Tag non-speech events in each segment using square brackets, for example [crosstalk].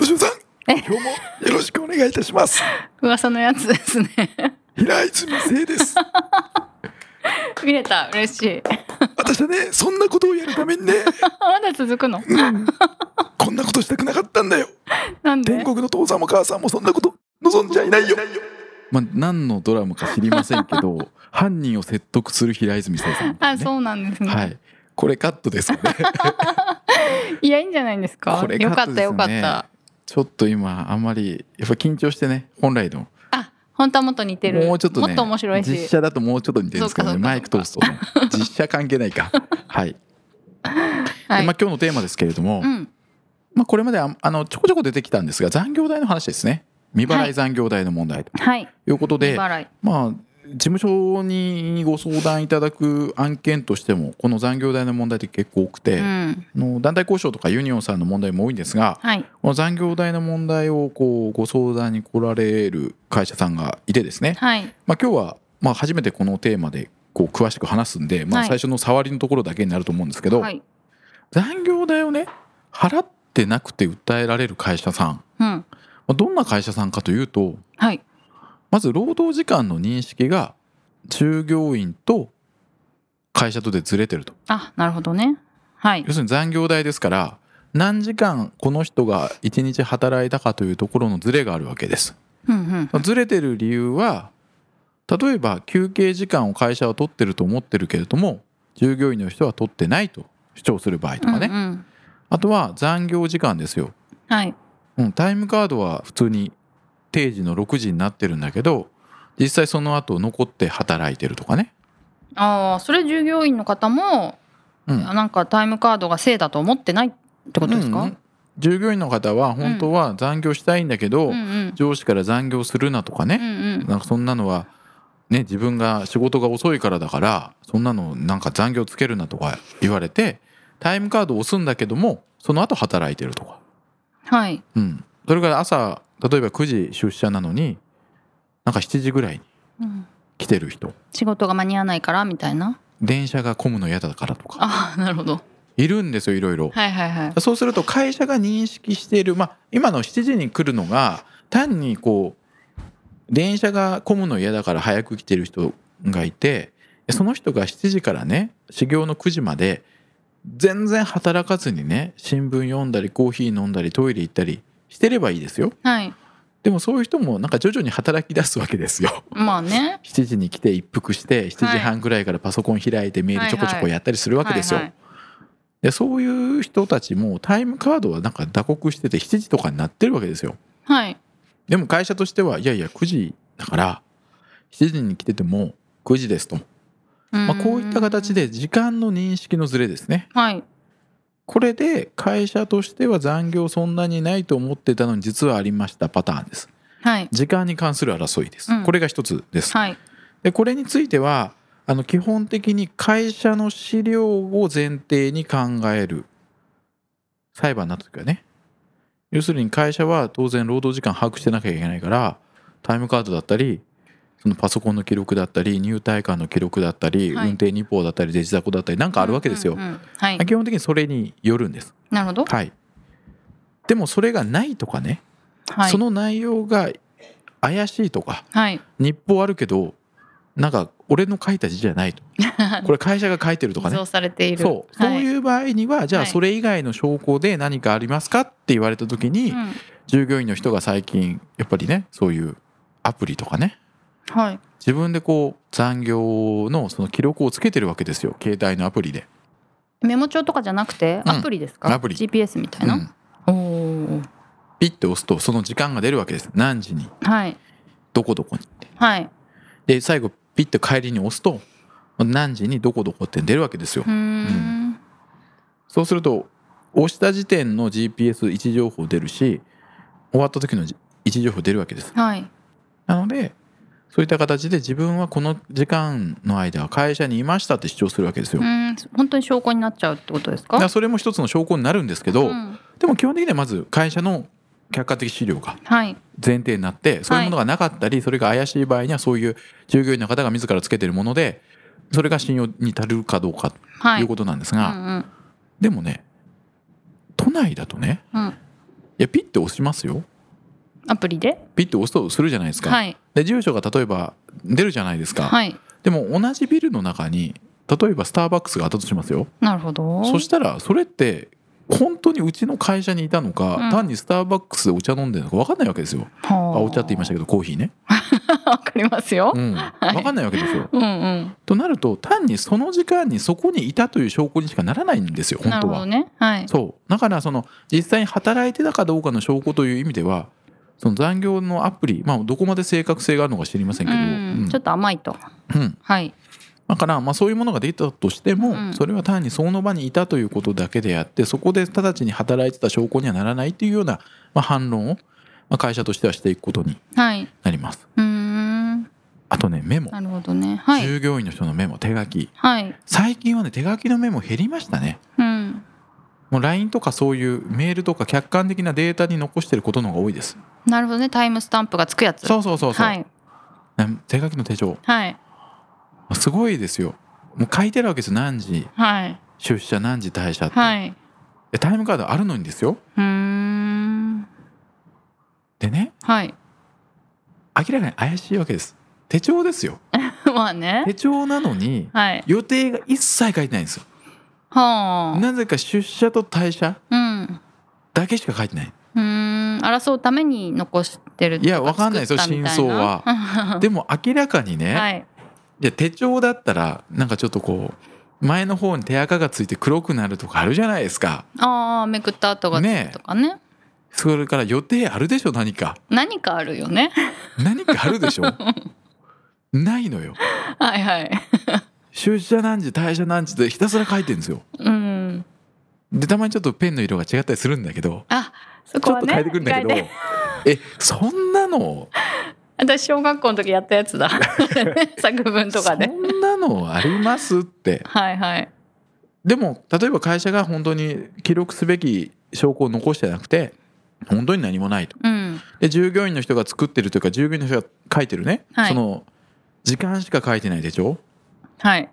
敏夫さん？今日もよろしくお願いいたします。噂のやつですね。平泉聖です。[laughs] 見れた。嬉しい。私はねそんなことをやるためにね。[laughs] まだ続くの？こんなことしたくなかったんだよ。なんで？天国の父さんも母さんもそんなこと望んじゃいないよ。まあ何のドラマか知りませんけど [laughs] 犯人を説得する平泉聖さん、ね、あそうなんですね、はい。これカットですかね。いやいいんじゃないんですか？これカよかったットですね。よかったちょっと今あんまりやっぱ緊張してね本来の。あ本当はもっと似てる。もうちょっとねもっと面白いし。実写だともうちょっと似てるんですけどねマイク通すとね [laughs] 実写関係ないか。はい、[laughs] はい、でまあ、今日のテーマですけれども、うん。まあ、これまでああのちょこちょこ出てきたんですが残業代の話ですね。未払い。残業代の問題とはい。いうことで、未払い。まあ事務所にご相談いただく案件としてもこの残業代の問題って結構多くて、うあんの団体交渉とかユニオンさんの問題も多いんですがはい。この残業代の問題をこうご相談に来られる会社さんがいてですね、はい。まあ、今日はまあ初めてこのテーマでこう詳しく話すんで、まあ、はい。最初の触りのところだけになると思うんですけど、はい。残業代をね払ってなくて訴えられる会社さん、まうん。あどんな会社さんかというとはいまず労働時間の認識が従業員と会社とでずれてると。あなるほどね。はい。要するに残業代ですから何時間この人が1日働いたかというところのずれがあるわけです。うんうん。ずれてる理由は例えば休憩時間を会社は取ってると思ってるけれども従業員の人は取ってないと主張する場合とかね、うんうん。あとは残業時間ですよ、はい。うん、タイムカードは普通に定時の6時になってるんだけど実際その後残って働いてるとかね。ああそれ従業員の方も、うん。なんかタイムカードが正だと思ってないってことですか、うん従業員の方は本当は残業したいんだけど、うんうん。上司から残業するなとかうんね、うん。なんかそんなのはね自分が仕事が遅いからだからそんなのなんか残業つけるなとか言われてタイムカードを押すんだけどもその後働いてるとか、はい。うん、それから朝例えば9時出社なのになんか7時ぐらいにうん来てる人。仕事が間に合わないからみたいな。電車が混むの嫌だからとか。ああなるほど。いるんですよいろいろ。はいはいはい。そうすると会社が認識している、まあ、今の7時に来るのが単にこう電車が混むの嫌だから早く来てる人がいてその人が7時からね始業の9時まで全然働かずにね新聞読んだりコーヒー飲んだりトイレ行ったりしてればいいですよ。はい。でもそういう人もなんか徐々に働き出すわけですよ。まあね。7時に来て一服して7時半ぐらいからパソコン開いてメールちょこちょこやったりするわけですよ、でそういう人たちもタイムカードはなんか打刻してて7時とかになってるわけですよ。はい。でも会社としてはいやいや9時だから7時に来てても9時ですと、まあ、こういった形で時間の認識のズレですね。はいこれで会社としては残業そんなにないと思ってたのに実はありましたパターンです。はい。時間に関する争いです、うん。これが一つです。はい。でこれについてはあの基本的に会社の資料を前提に考える裁判になった時はね要するに会社は当然労働時間把握してなきゃいけないからタイムカードだったりそのパソコンの記録だったり入退館の記録だったり、はい。運転日報だったりデジタコだったりなんかあるわけですよ、うんうんうん。はい。基本的にそれによるんです。なるほど。はい。でもそれがないとかね、はい。その内容が怪しいとかはい。日報あるけどなんか俺の書いた字じゃないと。[laughs] これ会社が書いてるとかね。偽造されている。そう。そうう、いう場合にはじゃあはい。それ以外の証拠で何かありますかって言われた時にうん。従業員の人が最近やっぱりねそういうアプリとかねはい。自分でこう残業のその記録をつけてるわけですよ。携帯のアプリで。メモ帳とかじゃなくてうん。アプリですか、アプリ。GPS みたいな、うん。ピッて押すとその時間が出るわけです。何時に？はい。どこどこにって。はい。で最後ピッて帰りに押すと何時にどこどこって出るわけですよ。うーん。そうすると押した時点の GPS 位置情報出るし終わった時の位置情報出るわけです。はい。なのでそういった形で自分はこの時間の間は会社にいましたって主張するわけですよ。本当に証拠になっちゃうってことですか？らそれも一つの証拠になるんですけど、うん。でも基本的にはまず会社の客観的資料がはい。前提になってそういうものがなかったり、それが怪しい場合にはそういう従業員の方が自らつけてるものでそれが信用に足るかどうかとはい。いうことなんですうんが、でもね都内だとねうんうん。いやピッて押しますよアプリで？ピッて押すとするじゃないですか。はいで住所が例えば出るじゃないですか。はいでも同じビルの中に例えばスターバックスがあったとしますよ。なるほど。そしたらそれって本当にうちの会社にいたのか、うん単にスターバックスでお茶飲んでるのか分かんないわけですよ。はあお茶って言いましたけどコーヒーね。[laughs] わかりますよ。うん、分かんないわけですよ。[laughs] うんうん。となると単にその時間にそこにいたという証拠にしかならないんですよ本当は。なるほどね。はい。そうだからその実際に働いてたかどうかの証拠という意味ではその残業のアプリ、まあ、どこまで正確性があるのか知りませんけど、ううんん、ちょっと甘いと。うんはい。だからまあそういうものができたとしても、うんそれは単にその場にいたということだけであってそこで直ちに働いてた証拠にはならないっていうような、まあ、反論を、まあ、会社としてはしていくことにはい。なります。うーん。あとねメモ、なるほどね。はい。従業員の人のメモ手書きはい。最近はね手書きのメモ減りましたね。うん。もう LINE とかそういうメールとか客観的なデータに残してることの方が多いです。なるほどね。タイムスタンプがつくやつ。そうそうそうそう、はい。ね手書きの手帳はい。すごいですよ。もう書いてるわけです何時はい。出社何時退社って、はい。でタイムカードあるのにですよ。うーん。でねはい。明らかに怪しいわけです手帳ですよ [laughs] まあね。手帳なのにはい。予定が一切書いてないんですよはあ。なぜか出社と退社うん。だけしか書いてないうーん。争うために残してるといやわかんないですよ真相はは [laughs] でも明らかにね、、はいい。や手帳だったらなんかちょっとこう前の方に手垢がついて黒くなるとかあるじゃないですかああ、めくった跡がつねくとかね。それから予定あるでしょ何か何かあるよね。何かあるでしょ？[laughs] ないのよはいはい。出社何時退社何時でひたすら書いてるんですようん。でたまにちょっとペンの色が違ったりするんだけどあ、そちょっとこはね。変えてくるんだけど、変えそんなの？[laughs] 私小学校の時やったやつだ。[laughs] 作文とかで。そんなのありますってはいはい。でも例えば会社が本当に記録すべき証拠を残してなくて本当に何もないとうん。で従業員の人が作ってるというか従業員の人が書いてるね、はいその時間しか書いてない手帳はい。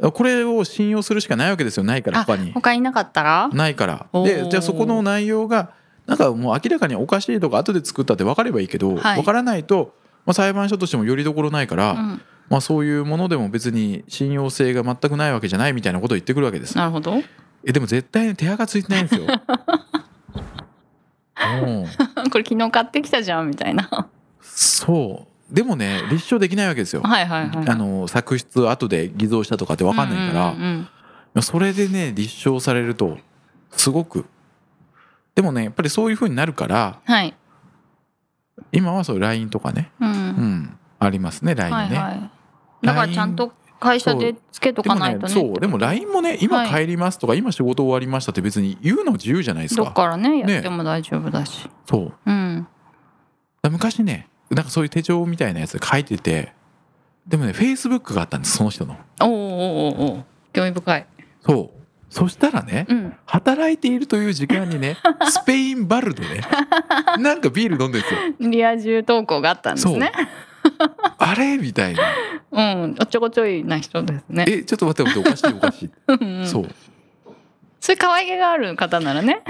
これを信用するしかないわけですよないからあ他に他いなかったら？ないからでじゃあそこの内容がなんかもう明らかにおかしいとか後で作ったって分かればいいけど、はい分からないと、まあ、裁判所としてもよりどころないから、うん。まあ、そういうものでも別に信用性が全くないわけじゃないみたいなことを言ってくるわけです。なるほど。えでも絶対に手垢ついてないんですよ。[laughs] うんこれ昨日買ってきたじゃんみたいな。そうでもね立証できないわけですよ。はいはいはい。あの作出を後で偽造したとかって分かんないから、それでね立証されるとすごくでもねやっぱりそういう風になるからはい。今はそういう LINE とかね、う。うんん、ありますね LINE ね。はいはい。だからちゃんと会社でつけとかないとね。そうでも LINE もね今はい帰りますとか、今仕事終わりましたって別に言うの自由じゃないですどっか。からねねやっても大丈夫だし。そううん。昔ねなんかそういう手帳みたいなやつ書いててでもね Facebook があったんですその人の。おおおおお興味深い。そうそしたらねうん。働いているという時間にね [laughs] スペインバルでね [laughs] なんかビール飲んでるんですよ。リア充投稿があったんですね。あれみたいな。うん。おっちょこちょいな人ですね。えちょっと待って待っておかしいおかしい。[laughs] うんうんそうそれ可愛げがある方ならね。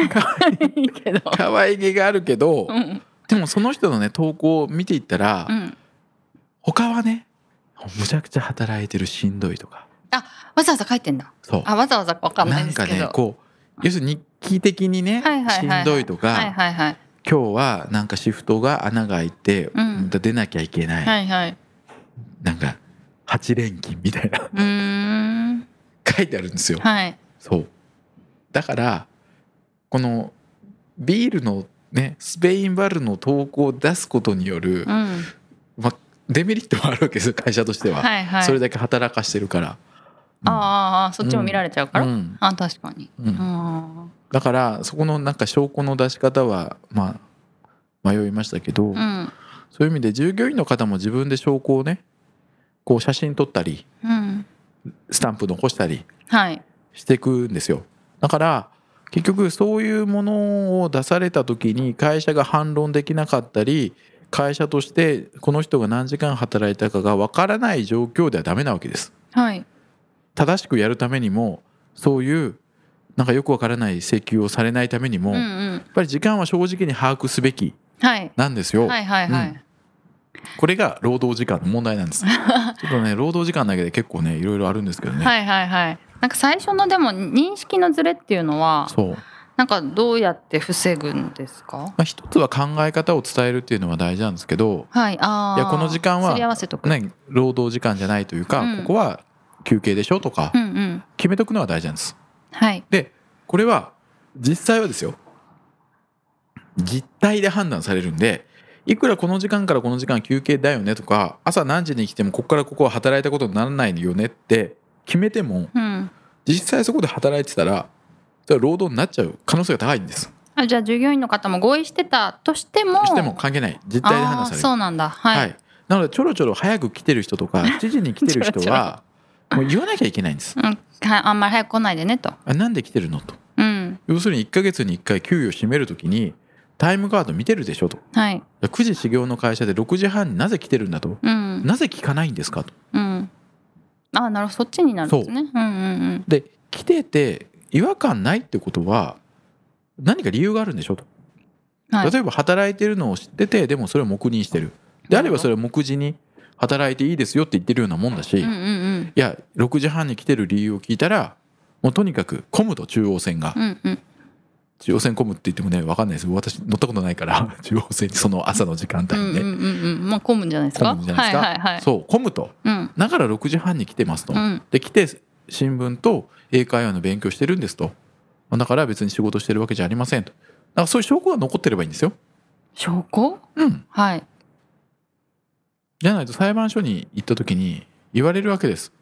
いいけど。可愛げがあるけど、うん。でもその人のね投稿を見ていったら、うん。他はねむちゃくちゃ働いてるしんどいとかわざわざ書いてんだ。そうあ、わざわざわかんないなんかですけど。ねこう要するに日記的にね、はいはいはいはいしんどいとか、はいはいはい。今日はなんかシフトが穴が開いて、うん出なきゃいけない、はいはい。なんか8連勤みたいな。[laughs] 書いてあるんですよ。はい。そうだからこのビールのねスペインバルの投稿を出すことによる、うん。まあ、デメリットもあるわけですよ会社としては、はいはい。それだけ働かしてるから。ああそっちも見られちゃうから？うん。あ確かに。うん。あだからそこのなんか証拠の出し方はまあ迷いましたけど、うん。そういう意味で従業員の方も自分で証拠をねこう写真撮ったりうん。スタンプ残したりはい。していくんですよ。だから結局そういうものを出された時に会社が反論できなかったり会社としてこの人が何時間働いたかがわからない状況ではダメなわけです。はい正しくやるためにもそういうなんかよくわからない請求をされないためにも、うんうやっんぱり時間は正直に把握すべきはい。なんですよ、はいはいはい、うん。これが労働時間の問題なんです。[laughs] ちょっとね労働時間だけで結構ねいろいろあるんですけどね、はいはいはい。なんか最初のでも認識のズレっていうのはそう。なんかどうやって防ぐんですか？まあ、一つは考え方を伝えるっていうのは大事なんですけど、はい。ああいやこの時間はね、労働時間じゃないというか、うん。ここは休憩でしょとかうんうん。決めとくのは大事なんです。はい。でこれは実際はですよ実態で判断されるんでいくらこの時間からこの時間休憩だよねとか朝何時に来てもここからここは働いたことにならないよねって決めてもうん。実際そこで働いてたらそれは労働になっちゃう可能性が高いんです。あじゃあ従業員の方も合意してたとしてもしても関係ない。実態で判断される。そうなんだ。はい、はい、なのでちょろちょろ早く来てる人とか [laughs] 7時に来てる人はもう言わなきゃいけないんです。うん。はい、あんまり早く来ないでねと。あなんで来てるのと。うん。要するに1ヶ月に1回給与締めるときにタイムカード見てるでしょと。はい。9時始業の会社で6時半になぜ来てるんだと。うん。なぜ聞かないんですかと。うん。あなるほど。そっちになるんですね。う。んうんで来てて違和感ないってことは何か理由があるんでしょと。うんはい。例えば働いてるのを知っててでもそれを黙認してる。であればそれは目次に働いていいですよって言ってるようなもんだし、いや6時半に来てる理由を聞いたらもうとにかく混むと中央線が。うんうん。中央線混むって言ってもね分かんないです私乗ったことないから [laughs] 中央線その朝の時間帯で、うんうんうんうん。まあ混むんじゃないですか？混むんじゃないですか、はいはいはい。そう混むと。うん。だから6時半に来てますと、うん。で来て新聞と英会話の勉強してるんですと。だから別に仕事してるわけじゃありませんと。だからそういう証拠が残ってればいいんですよ。証拠？うん。はいじゃないと裁判所に行った時に言われるわけです。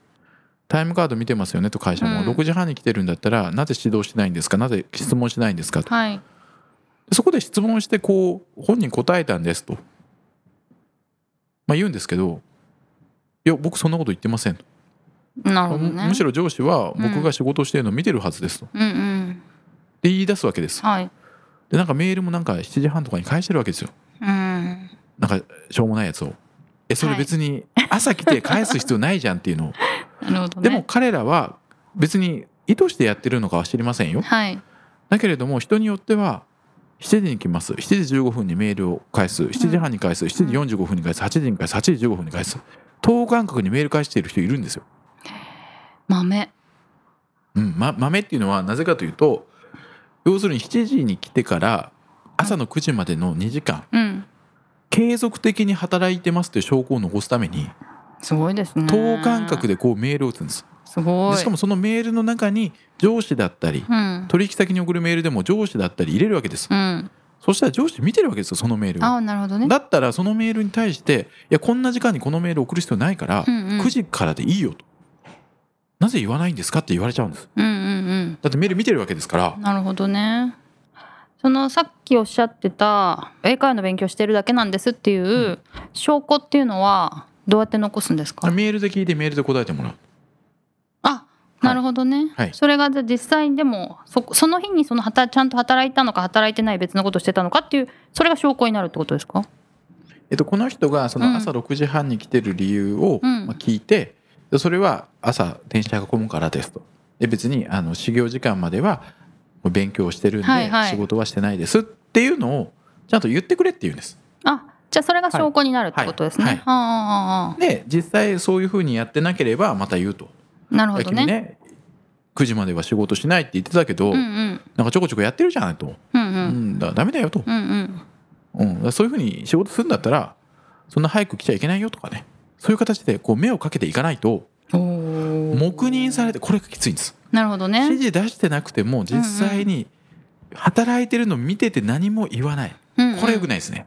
タイムカード見てますよねと会社も、うん。6時半に来てるんだったらなぜ指導しないんですか？なぜ質問しないんですか？とはい。そこで質問してこう本人答えたんですと、まあ、言うんですけどいや僕そんなこと言ってませんと、なるほどね。むむしろ上司は僕が仕事してるのを見てるはずですと、うんうん。って言い出すわけですはい。でなんかメールもなんか7時半とかに返してるわけですよ。うん。なんかしょうもないやつを。えそれ別に朝来て返す必要ないじゃんっていうのを、[laughs] ね。でも彼らは別に意図してやってるのかは知りませんよ。はい。だけれども人によっては7時に来ます。7時15分にメールを返す。7時半に返す。7時45分に返す。8時に返す。8時15分に返す。等間隔にメール返している人いるんですよ。豆。うん、ま、豆っていうのはなぜかというと要するに7時に来てから朝の9時までの2時間。うん継続的に働いてますという証拠を残すためにすごいですね。等間隔でこうメールを打つんです。すごい。でしかもそのメールの中に上司だったりうん。取引先に送るメールでも上司だったり入れるわけです。うん。そしたら上司見てるわけですよそのメールを。ああなるほどね。だったらそのメールに対していやこんな時間にこのメール送る必要ないから、うんうん。9時からでいいよと。なぜ言わないんですかって言われちゃうんです。うんうんだってメール見てるわけですから。うんなるほどねそのさっきおっしゃってた英会話の勉強してるだけなんですっていう証拠っていうのはどうやって残すんですか？メールで聞いてメールで答えてもらう。あなるほどね、はい。それがじゃあ実際にでもそその日にその働ちゃんと働いたのか働いてない別のことしてたのかっていうそれが証拠になるってことですか？えっと、この人がその朝6時半に来てる理由を、うん。まあ、聞いてでそれは朝電車が混むからですと。で別にあの始業時間までは勉強してるんで仕事はしてないですっていうのをちゃんと言ってくれって言うんです。あじゃあそれが証拠になるってことですね、で実際そういうふうにやってなければまた言うと。あなるほどね。君ね9時までは仕事しないって言ってたけど、うんうん。なんかちょこちょこやってるじゃないと、うんううんん、だダメだよと、うんうん。うん、そういうふうに仕事するんだったらそんな早く来ちゃいけないよとかね。そういう形でこう目をかけていかないと黙認されてこれがきついんです。なるほどね。指示出してなくても実際に働いてるの見てて何も言わない。うんうん。これよくないですね、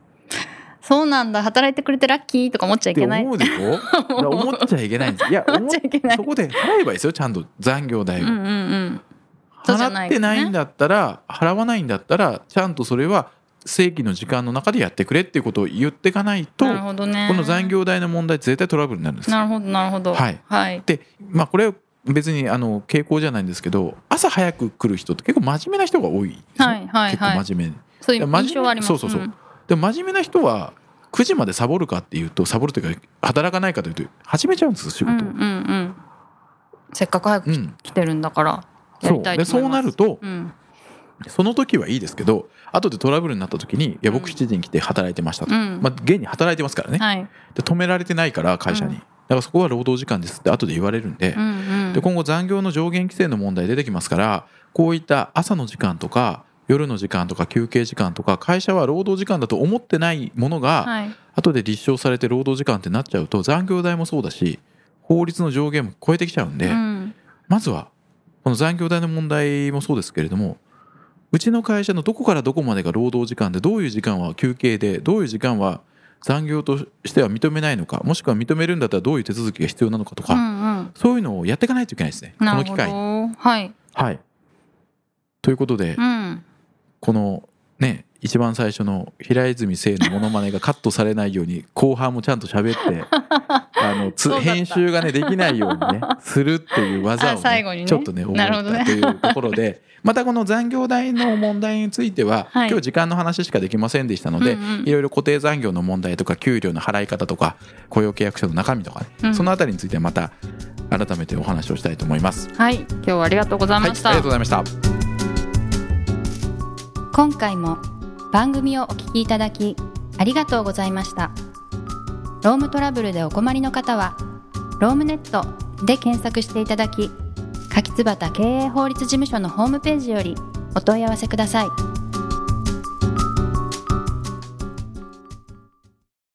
そうなんだ。働いてくれてラッキーとか思っちゃいけない。思うでしょ？[laughs] 思っちゃいけないんです。いや [laughs] 思っちゃいけない。そこで払えばいいですよ。ちゃんと残業代を、うんうんうん。払ってないんだったら払わないんだったらちゃんとそれは正規の時間の中でやってくれっていうことを言っていかないとね。この残業代の問題絶対トラブルになるんですなるほどなるほど。はい。はい。でまあこれ別にあの傾向じゃないんですけど朝早く来る人って結構真面目な人が多い。ねはいはい結はい。構真面目。にそういう印象はあります。そうそうそう。ん。でも真面目な人は9時までサボるかっていうとサボるというか働かないかというと始めちゃうんです仕事。をうんうんうん。せっかく早くうん。来てるんだからやりたいそう。でそと思いうますなるとうんその時はいいですけど後でトラブルになった時に「いや僕うん。7時に来て働いてました」と、うん。まあ、現に働いてますからね。はい。で止められてないから会社に、うん。だからそこは労働時間ですって後で言われるんで,、うんうん。で今後残業の上限規制の問題出てきますからこういった朝の時間とか夜の時間とか休憩時間とか会社は労働時間だと思ってないものがはい。後で立証されて労働時間ってなっちゃうと残業代もそうだし法律の上限も超えてきちゃうんで、うん。まずはこの残業代の問題もそうですけれどもうちの会社のどこからどこまでが労働時間でどういう時間は休憩でどういう時間は残業としては認めないのかもしくは認めるんだったらどういう手続きが必要なのかとか、うんうん。そういうのをやっていかないといけないですねこの機会はい。はい、ということで、うん。このね一番最初の平泉聖のモノマネがカットされないように後半もちゃんと喋って [laughs] あのつ編集がねできないようにねするっていう技を、[laughs] あ最後に。ねちょっとね思ったというところで [laughs] またこの残業代の問題については、はい。今日時間の話しかできませんでしたので、うんうん。いろいろ固定残業の問題とか給料の払い方とか雇用契約書の中身とかね、うん。そのあたりについてはまた改めてお話をしたいと思います。はい。今日はありがとうございはい、ありました、がとうございました。今回も番組をお聞きいただきありがとうございました。ロームトラブルでお困りの方はロームネットで検索していただき柿椿経営法律事務所のホームページよりお問い合わせください。